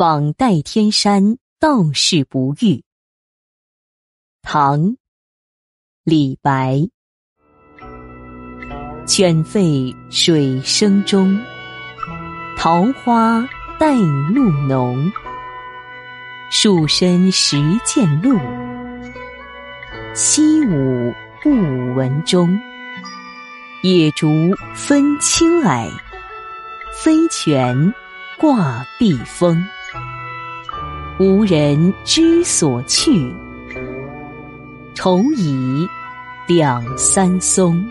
访代天山，道士不遇。唐，李白。犬吠水声中，桃花带露浓。树深时见鹿，溪午不闻钟。野竹分青霭，飞泉挂碧峰。无人知所去，愁倚两三松。